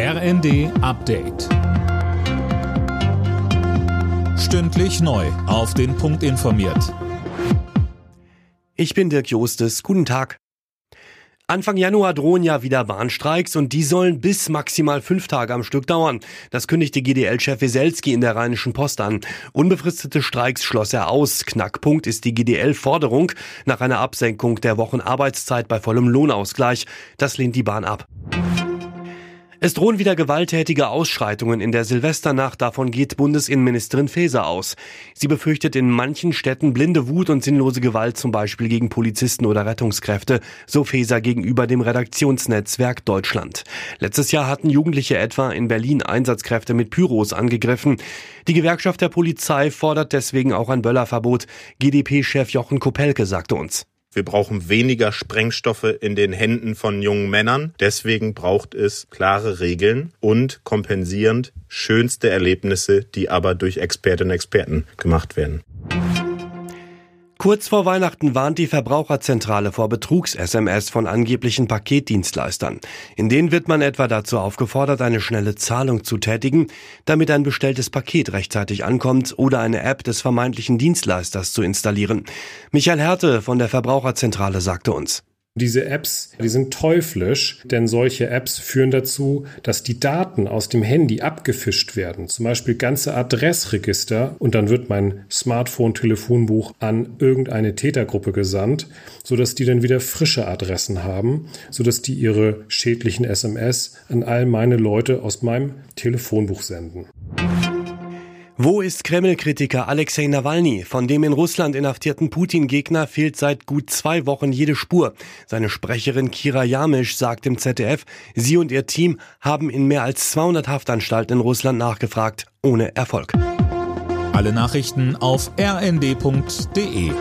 RND Update. Stündlich neu. Auf den Punkt informiert. Ich bin Dirk Jostes. Guten Tag. Anfang Januar drohen ja wieder Bahnstreiks und die sollen bis maximal fünf Tage am Stück dauern. Das kündigte GDL-Chef Weselski in der Rheinischen Post an. Unbefristete Streiks schloss er aus. Knackpunkt ist die GDL-Forderung nach einer Absenkung der Wochenarbeitszeit bei vollem Lohnausgleich. Das lehnt die Bahn ab. Es drohen wieder gewalttätige Ausschreitungen in der Silvesternacht. Davon geht Bundesinnenministerin Faeser aus. Sie befürchtet in manchen Städten blinde Wut und sinnlose Gewalt, zum Beispiel gegen Polizisten oder Rettungskräfte, so Faeser gegenüber dem Redaktionsnetzwerk Deutschland. Letztes Jahr hatten Jugendliche etwa in Berlin Einsatzkräfte mit Pyros angegriffen. Die Gewerkschaft der Polizei fordert deswegen auch ein Böllerverbot. GdP-Chef Jochen Kopelke sagte uns. Wir brauchen weniger Sprengstoffe in den Händen von jungen Männern. Deswegen braucht es klare Regeln und kompensierend schönste Erlebnisse, die aber durch Expertinnen und Experten gemacht werden. Kurz vor Weihnachten warnt die Verbraucherzentrale vor Betrugs-SMS von angeblichen Paketdienstleistern. In denen wird man etwa dazu aufgefordert, eine schnelle Zahlung zu tätigen, damit ein bestelltes Paket rechtzeitig ankommt oder eine App des vermeintlichen Dienstleisters zu installieren. Michael Härte von der Verbraucherzentrale sagte uns. Diese Apps, die sind teuflisch, denn solche Apps führen dazu, dass die Daten aus dem Handy abgefischt werden, zum Beispiel ganze Adressregister und dann wird mein Smartphone-Telefonbuch an irgendeine Tätergruppe gesandt, sodass die dann wieder frische Adressen haben, sodass die ihre schädlichen SMS an all meine Leute aus meinem Telefonbuch senden. Wo ist Kreml-Kritiker Alexei Nawalny? Von dem in Russland inhaftierten Putin-Gegner fehlt seit gut zwei Wochen jede Spur. Seine Sprecherin Kira Jamisch sagt im ZDF, sie und ihr Team haben in mehr als 200 Haftanstalten in Russland nachgefragt, ohne Erfolg. Alle Nachrichten auf rnd.de